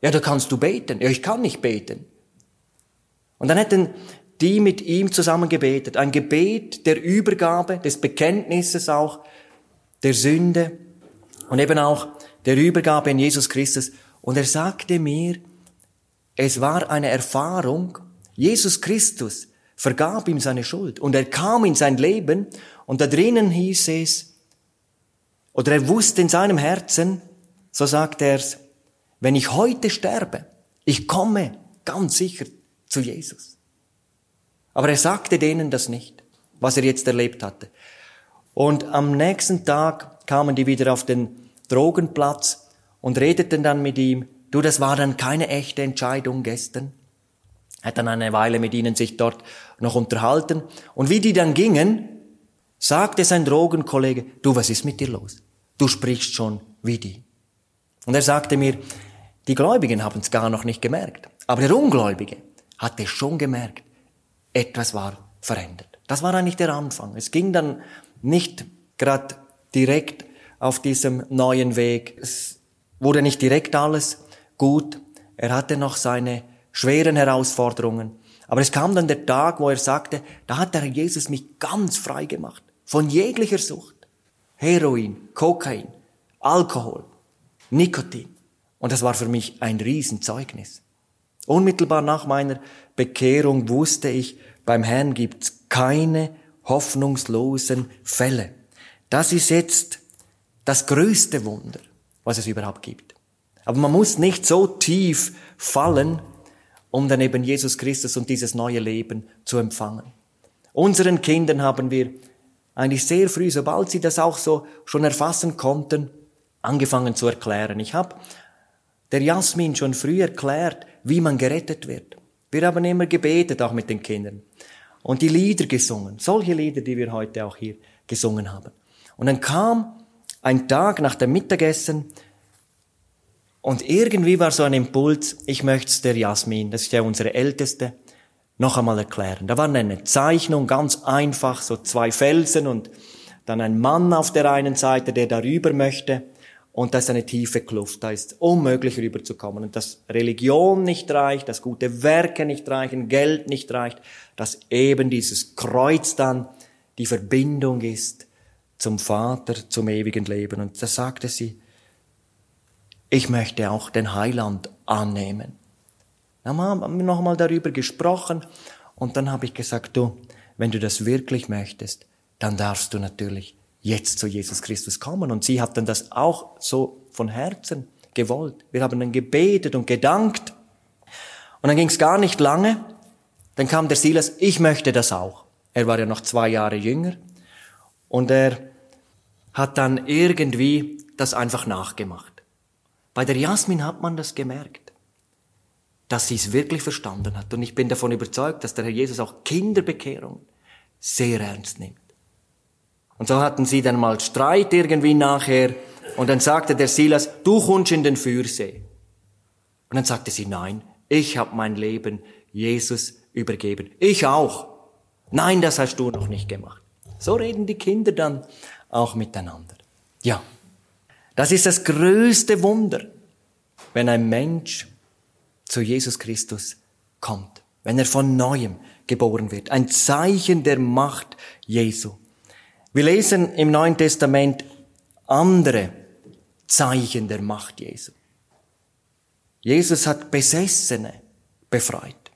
Speaker 1: Ja, da kannst du beten. Ja, ich kann nicht beten. Und dann hätten die mit ihm zusammen gebetet. Ein Gebet der Übergabe, des Bekenntnisses auch, der Sünde und eben auch der Übergabe in Jesus Christus. Und er sagte mir, es war eine Erfahrung, Jesus Christus vergab ihm seine Schuld und er kam in sein Leben und da drinnen hieß es, oder er wusste in seinem Herzen, so sagt er es, wenn ich heute sterbe, ich komme ganz sicher zu Jesus. Aber er sagte denen das nicht, was er jetzt erlebt hatte. Und am nächsten Tag kamen die wieder auf den Drogenplatz und redeten dann mit ihm, du, das war dann keine echte Entscheidung gestern. Er hat dann eine Weile mit ihnen sich dort noch unterhalten. Und wie die dann gingen, sagte sein Drogenkollege, du, was ist mit dir los? Du sprichst schon wie die. Und er sagte mir, die Gläubigen haben es gar noch nicht gemerkt. Aber der Ungläubige hatte schon gemerkt, etwas war verändert. Das war eigentlich der Anfang. Es ging dann nicht gerade direkt auf diesem neuen Weg. Es wurde nicht direkt alles gut. Er hatte noch seine schweren Herausforderungen. Aber es kam dann der Tag, wo er sagte, da hat der Jesus mich ganz frei gemacht. Von jeglicher Sucht. Heroin, Kokain, Alkohol, Nikotin. Und das war für mich ein Riesenzeugnis. Unmittelbar nach meiner Bekehrung wusste ich, beim Herrn gibt's keine hoffnungslosen Fälle. Das ist jetzt das größte Wunder, was es überhaupt gibt. Aber man muss nicht so tief fallen, um dann eben Jesus Christus und dieses neue Leben zu empfangen. Unseren Kindern haben wir eigentlich sehr früh, sobald sie das auch so schon erfassen konnten, angefangen zu erklären. Ich habe der Jasmin schon früh erklärt, wie man gerettet wird. Wir haben immer gebetet, auch mit den Kindern. Und die Lieder gesungen. Solche Lieder, die wir heute auch hier gesungen haben. Und dann kam ein Tag nach dem Mittagessen und irgendwie war so ein Impuls, ich möchte es der Jasmin, das ist ja unsere Älteste, noch einmal erklären. Da war eine Zeichnung, ganz einfach, so zwei Felsen und dann ein Mann auf der einen Seite, der darüber möchte. Und da ist eine tiefe Kluft, da ist unmöglich rüberzukommen. Und dass Religion nicht reicht, dass gute Werke nicht reichen, Geld nicht reicht, dass eben dieses Kreuz dann die Verbindung ist zum Vater, zum ewigen Leben. Und da sagte sie, ich möchte auch den Heiland annehmen. Dann haben wir nochmal darüber gesprochen und dann habe ich gesagt, du, wenn du das wirklich möchtest, dann darfst du natürlich jetzt zu Jesus Christus kommen. Und sie hat dann das auch so von Herzen gewollt. Wir haben dann gebetet und gedankt. Und dann ging es gar nicht lange. Dann kam der Silas, ich möchte das auch. Er war ja noch zwei Jahre jünger. Und er hat dann irgendwie das einfach nachgemacht. Bei der Jasmin hat man das gemerkt, dass sie es wirklich verstanden hat. Und ich bin davon überzeugt, dass der Herr Jesus auch Kinderbekehrung sehr ernst nimmt. Und so hatten sie dann mal Streit irgendwie nachher. Und dann sagte der Silas, du kommst in den Fürsee. Und dann sagte sie, nein, ich habe mein Leben Jesus übergeben. Ich auch. Nein, das hast du noch nicht gemacht. So reden die Kinder dann auch miteinander. Ja, das ist das größte Wunder, wenn ein Mensch zu Jesus Christus kommt, wenn er von neuem geboren wird. Ein Zeichen der Macht Jesu. Wir lesen im Neuen Testament andere Zeichen der Macht Jesu. Jesus hat Besessene befreit.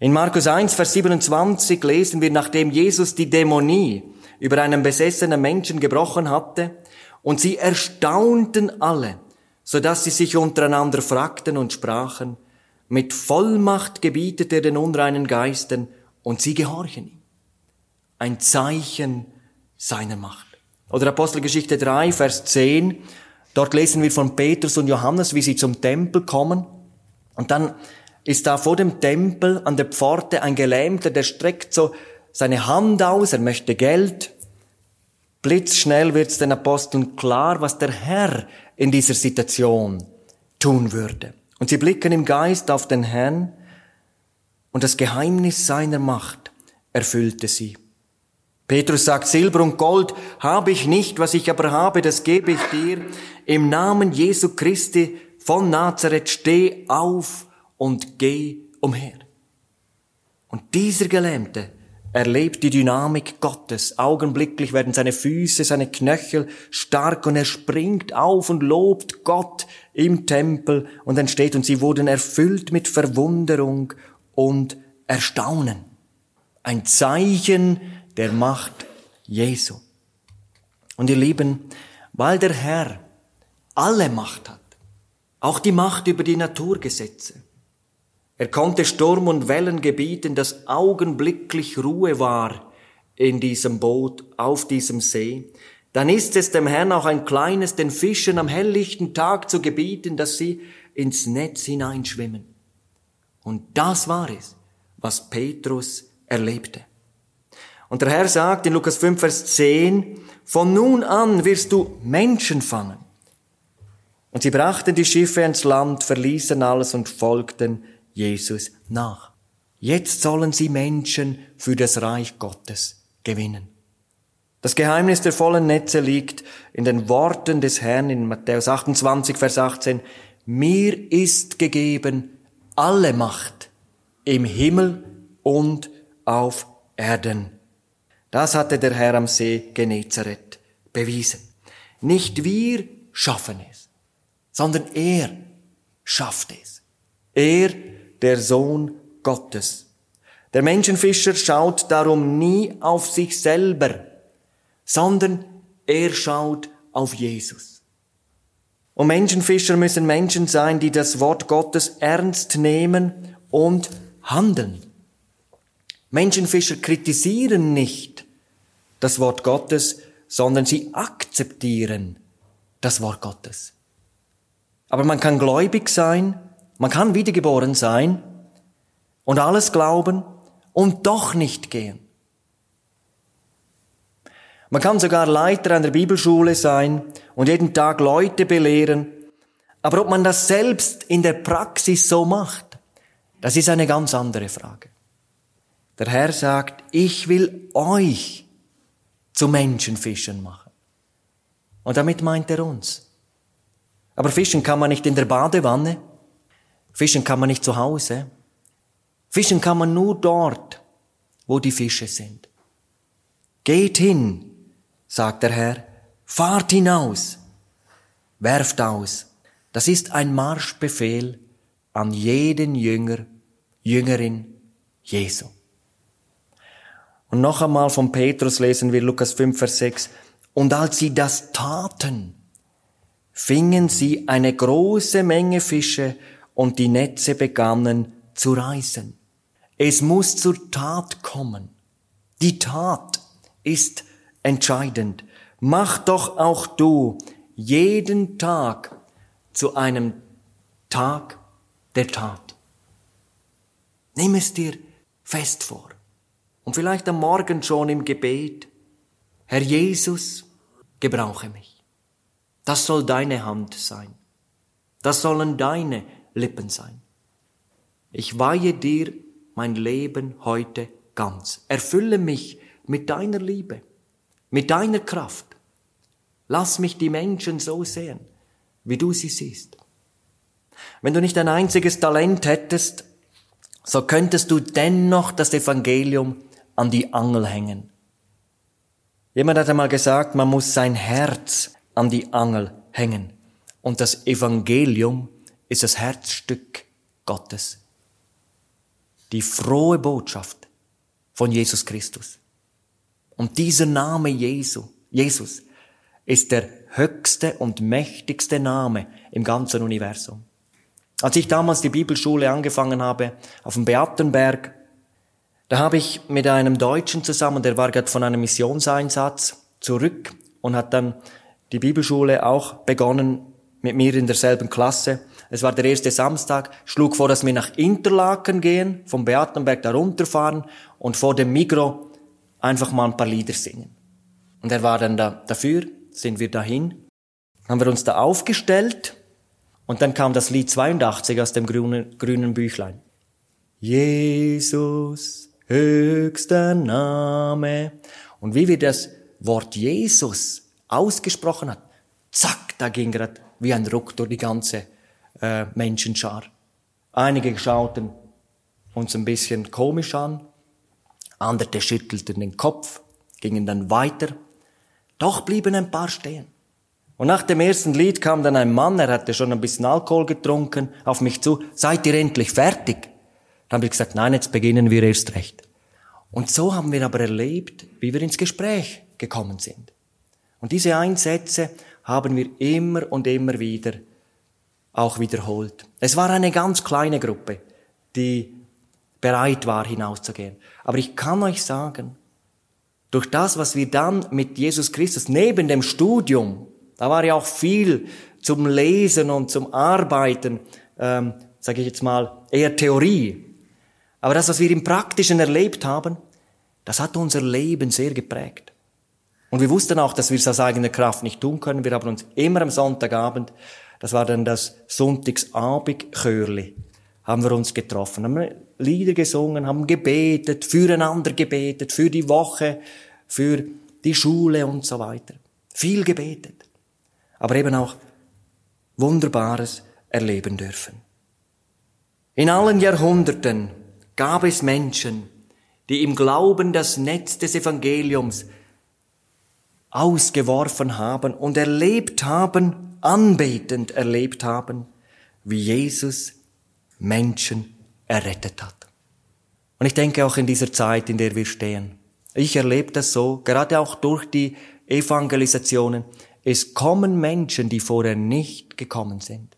Speaker 1: In Markus 1, Vers 27 lesen wir, nachdem Jesus die Dämonie über einen besessenen Menschen gebrochen hatte, und sie erstaunten alle, so dass sie sich untereinander fragten und sprachen, mit Vollmacht gebietet er den unreinen Geistern, und sie gehorchen ihm. Ein Zeichen seiner Macht. Oder Apostelgeschichte 3, Vers 10. Dort lesen wir von Petrus und Johannes, wie sie zum Tempel kommen. Und dann ist da vor dem Tempel an der Pforte ein Gelähmter, der streckt so seine Hand aus, er möchte Geld. Blitzschnell wird es den Aposteln klar, was der Herr in dieser Situation tun würde. Und sie blicken im Geist auf den Herrn und das Geheimnis seiner Macht erfüllte sie. Petrus sagt, Silber und Gold habe ich nicht, was ich aber habe, das gebe ich dir. Im Namen Jesu Christi von Nazareth steh auf und geh umher. Und dieser Gelähmte erlebt die Dynamik Gottes. Augenblicklich werden seine Füße, seine Knöchel stark und er springt auf und lobt Gott im Tempel und entsteht und sie wurden erfüllt mit Verwunderung und Erstaunen. Ein Zeichen der Macht Jesu. Und ihr Lieben, weil der Herr alle Macht hat, auch die Macht über die Naturgesetze, er konnte Sturm und Wellen gebieten, dass augenblicklich Ruhe war in diesem Boot, auf diesem See. Dann ist es dem Herrn auch ein kleines den Fischen am helllichten Tag zu gebieten, dass sie ins Netz hineinschwimmen. Und das war es, was Petrus erlebte. Und der Herr sagt in Lukas 5, Vers 10, von nun an wirst du Menschen fangen. Und sie brachten die Schiffe ins Land, verließen alles und folgten Jesus nach. Jetzt sollen sie Menschen für das Reich Gottes gewinnen. Das Geheimnis der vollen Netze liegt in den Worten des Herrn in Matthäus 28, Vers 18. Mir ist gegeben alle Macht im Himmel und auf Erden. Das hatte der Herr am See Genezareth bewiesen. Nicht wir schaffen es, sondern er schafft es. Er der Sohn Gottes. Der Menschenfischer schaut darum nie auf sich selber, sondern er schaut auf Jesus. Und Menschenfischer müssen Menschen sein, die das Wort Gottes ernst nehmen und handeln. Menschenfischer kritisieren nicht das Wort Gottes, sondern sie akzeptieren das Wort Gottes. Aber man kann gläubig sein man kann wiedergeboren sein und alles glauben und doch nicht gehen. Man kann sogar Leiter einer Bibelschule sein und jeden Tag Leute belehren, aber ob man das selbst in der Praxis so macht, das ist eine ganz andere Frage. Der Herr sagt, ich will euch zu Menschenfischen machen. Und damit meint er uns. Aber fischen kann man nicht in der Badewanne, Fischen kann man nicht zu Hause. Fischen kann man nur dort, wo die Fische sind. Geht hin, sagt der Herr, fahrt hinaus, werft aus. Das ist ein Marschbefehl an jeden Jünger, Jüngerin Jesu. Und noch einmal von Petrus lesen wir Lukas 5, Vers 6. Und als sie das taten, fingen sie eine große Menge Fische und die Netze begannen zu reißen. Es muss zur Tat kommen. Die Tat ist entscheidend. Mach doch auch du jeden Tag zu einem Tag der Tat. Nimm es dir fest vor. Und vielleicht am Morgen schon im Gebet. Herr Jesus, gebrauche mich. Das soll deine Hand sein. Das sollen deine Lippen sein. Ich weihe dir mein Leben heute ganz. Erfülle mich mit deiner Liebe, mit deiner Kraft. Lass mich die Menschen so sehen, wie du sie siehst. Wenn du nicht ein einziges Talent hättest, so könntest du dennoch das Evangelium an die Angel hängen. Jemand hat einmal gesagt, man muss sein Herz an die Angel hängen. Und das Evangelium ist das Herzstück Gottes. Die frohe Botschaft von Jesus Christus. Und dieser Name Jesu, Jesus, ist der höchste und mächtigste Name im ganzen Universum. Als ich damals die Bibelschule angefangen habe, auf dem Beatenberg, da habe ich mit einem Deutschen zusammen, der war gerade von einem Missionseinsatz zurück und hat dann die Bibelschule auch begonnen mit mir in derselben Klasse. Es war der erste Samstag, schlug vor, dass wir nach Interlaken gehen, vom Beatenberg da runterfahren und vor dem Migro einfach mal ein paar Lieder singen. Und er war dann da, dafür, sind wir dahin, haben wir uns da aufgestellt Und dann kam das Lied 82 aus dem grünen, grünen Büchlein. Jesus, höchster Name. Und wie wir das Wort Jesus ausgesprochen hat, zack, da ging gerade wie ein Ruck durch die ganze äh, Menschenschar. Einige schauten uns ein bisschen komisch an, andere schüttelten den Kopf, gingen dann weiter, doch blieben ein paar stehen. Und nach dem ersten Lied kam dann ein Mann, er hatte schon ein bisschen Alkohol getrunken, auf mich zu, seid ihr endlich fertig? Dann habe ich gesagt, nein, jetzt beginnen wir erst recht. Und so haben wir aber erlebt, wie wir ins Gespräch gekommen sind. Und diese Einsätze haben wir immer und immer wieder auch wiederholt. Es war eine ganz kleine Gruppe, die bereit war, hinauszugehen. Aber ich kann euch sagen, durch das, was wir dann mit Jesus Christus neben dem Studium da war ja auch viel zum Lesen und zum Arbeiten, ähm, sage ich jetzt mal, eher Theorie. Aber das, was wir im Praktischen erlebt haben, das hat unser Leben sehr geprägt. Und wir wussten auch, dass wir es aus eigener Kraft nicht tun können. Wir haben uns immer am Sonntagabend, das war dann das Sonntagsabendchörli, haben wir uns getroffen, haben Lieder gesungen, haben gebetet, füreinander gebetet, für die Woche, für die Schule und so weiter. Viel gebetet aber eben auch Wunderbares erleben dürfen. In allen Jahrhunderten gab es Menschen, die im Glauben das Netz des Evangeliums ausgeworfen haben und erlebt haben, anbetend erlebt haben, wie Jesus Menschen errettet hat. Und ich denke auch in dieser Zeit, in der wir stehen. Ich erlebe das so, gerade auch durch die Evangelisationen. Es kommen Menschen, die vorher nicht gekommen sind.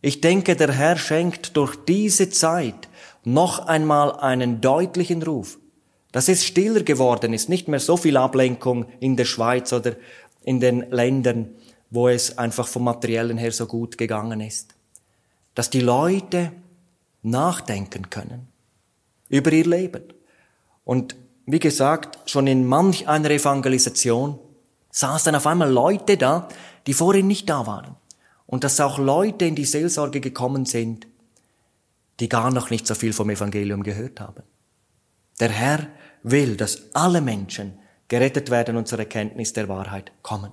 Speaker 1: Ich denke, der Herr schenkt durch diese Zeit noch einmal einen deutlichen Ruf, dass es stiller geworden ist, nicht mehr so viel Ablenkung in der Schweiz oder in den Ländern, wo es einfach vom Materiellen her so gut gegangen ist. Dass die Leute nachdenken können über ihr Leben. Und wie gesagt, schon in manch einer Evangelisation saßen auf einmal Leute da, die vorhin nicht da waren. Und dass auch Leute in die Seelsorge gekommen sind, die gar noch nicht so viel vom Evangelium gehört haben. Der Herr will, dass alle Menschen gerettet werden und zur Erkenntnis der Wahrheit kommen.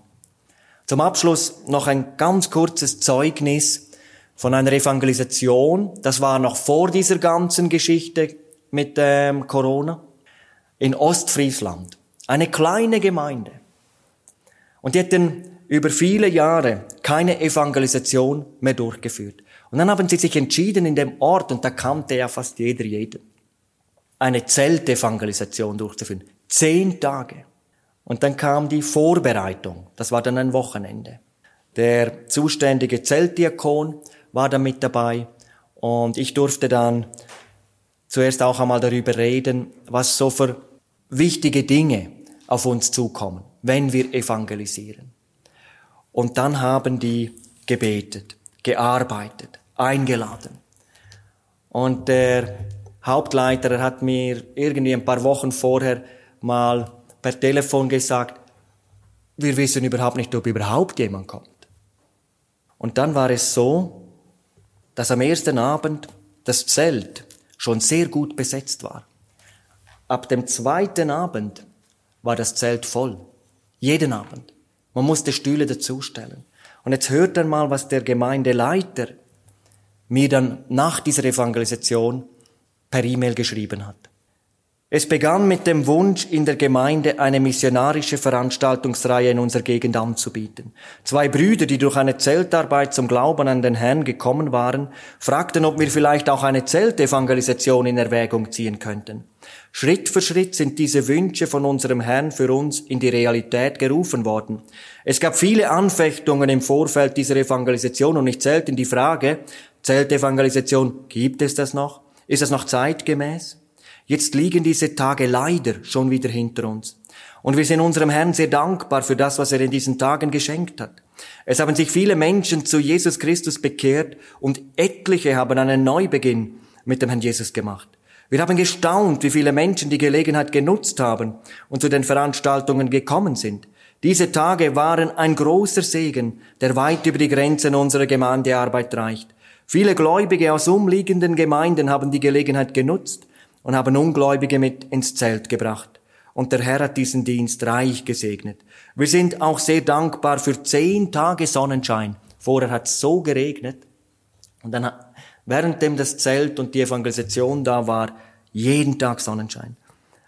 Speaker 1: Zum Abschluss noch ein ganz kurzes Zeugnis von einer Evangelisation. Das war noch vor dieser ganzen Geschichte mit ähm, Corona. In Ostfriesland. Eine kleine Gemeinde. Und die hätten über viele Jahre keine Evangelisation mehr durchgeführt. Und dann haben sie sich entschieden in dem Ort, und da kannte ja fast jeder jeden, eine Zeltevangelisation durchzuführen. Zehn Tage. Und dann kam die Vorbereitung. Das war dann ein Wochenende. Der zuständige Zeltdiakon war da mit dabei. Und ich durfte dann zuerst auch einmal darüber reden, was so für wichtige Dinge auf uns zukommen wenn wir evangelisieren. Und dann haben die gebetet, gearbeitet, eingeladen. Und der Hauptleiter hat mir irgendwie ein paar Wochen vorher mal per Telefon gesagt, wir wissen überhaupt nicht, ob überhaupt jemand kommt. Und dann war es so, dass am ersten Abend das Zelt schon sehr gut besetzt war. Ab dem zweiten Abend war das Zelt voll. Jeden Abend. Man musste Stühle dazustellen. Und jetzt hört dann mal, was der Gemeindeleiter mir dann nach dieser Evangelisation per E-Mail geschrieben hat. Es begann mit dem Wunsch, in der Gemeinde eine missionarische Veranstaltungsreihe in unserer Gegend anzubieten. Zwei Brüder, die durch eine Zeltarbeit zum Glauben an den Herrn gekommen waren, fragten, ob wir vielleicht auch eine Zeltevangelisation in Erwägung ziehen könnten. Schritt für Schritt sind diese Wünsche von unserem Herrn für uns in die Realität gerufen worden. Es gab viele Anfechtungen im Vorfeld dieser Evangelisation und nicht selten die Frage, Zeltevangelisation, gibt es das noch? Ist das noch zeitgemäß? Jetzt liegen diese Tage leider schon wieder hinter uns. Und wir sind unserem Herrn sehr dankbar für das, was er in diesen Tagen geschenkt hat. Es haben sich viele Menschen zu Jesus Christus bekehrt und etliche haben einen Neubeginn mit dem Herrn Jesus gemacht. Wir haben gestaunt, wie viele Menschen die Gelegenheit genutzt haben und zu den Veranstaltungen gekommen sind. Diese Tage waren ein großer Segen, der weit über die Grenzen unserer Gemeindearbeit reicht. Viele Gläubige aus umliegenden Gemeinden haben die Gelegenheit genutzt und haben Ungläubige mit ins Zelt gebracht. Und der Herr hat diesen Dienst reich gesegnet. Wir sind auch sehr dankbar für zehn Tage Sonnenschein. Vorher hat es so geregnet. Und dann, währenddem das Zelt und die Evangelisation da war, jeden Tag Sonnenschein.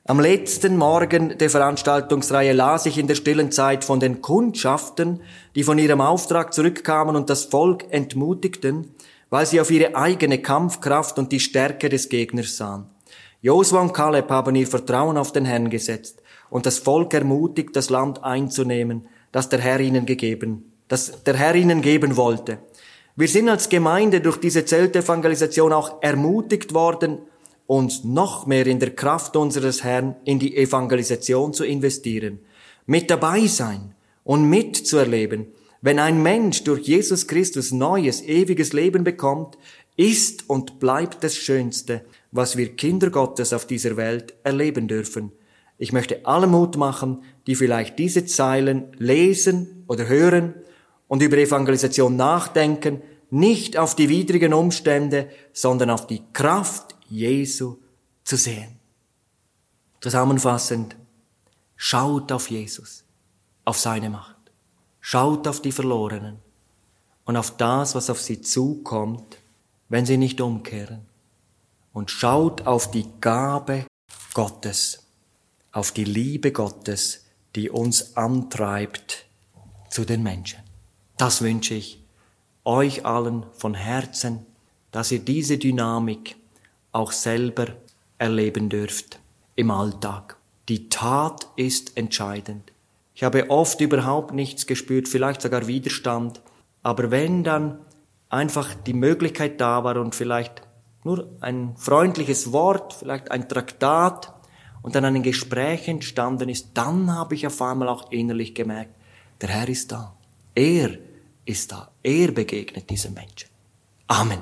Speaker 1: Am letzten Morgen der Veranstaltungsreihe las ich in der stillen Zeit von den Kundschaften, die von ihrem Auftrag zurückkamen und das Volk entmutigten, weil sie auf ihre eigene Kampfkraft und die Stärke des Gegners sahen. Josua und Kaleb haben ihr Vertrauen auf den Herrn gesetzt und das Volk ermutigt, das Land einzunehmen, das der Herr ihnen gegeben, das der Herr ihnen geben wollte. Wir sind als Gemeinde durch diese Zeltevangelisation auch ermutigt worden, uns noch mehr in der Kraft unseres Herrn in die Evangelisation zu investieren, mit dabei sein und mitzuerleben, wenn ein Mensch durch Jesus Christus neues, ewiges Leben bekommt, ist und bleibt das Schönste, was wir Kinder Gottes auf dieser Welt erleben dürfen. Ich möchte alle Mut machen, die vielleicht diese Zeilen lesen oder hören und über Evangelisation nachdenken, nicht auf die widrigen Umstände, sondern auf die Kraft Jesu zu sehen. Zusammenfassend, schaut auf Jesus, auf seine Macht. Schaut auf die Verlorenen und auf das, was auf sie zukommt, wenn sie nicht umkehren. Und schaut auf die Gabe Gottes, auf die Liebe Gottes, die uns antreibt zu den Menschen. Das wünsche ich euch allen von Herzen, dass ihr diese Dynamik auch selber erleben dürft im Alltag. Die Tat ist entscheidend. Ich habe oft überhaupt nichts gespürt, vielleicht sogar Widerstand. Aber wenn dann einfach die Möglichkeit da war und vielleicht nur ein freundliches Wort, vielleicht ein Traktat und dann ein Gespräch entstanden ist, dann habe ich auf einmal auch innerlich gemerkt, der Herr ist da. Er ist da. Er begegnet diesem Menschen. Amen.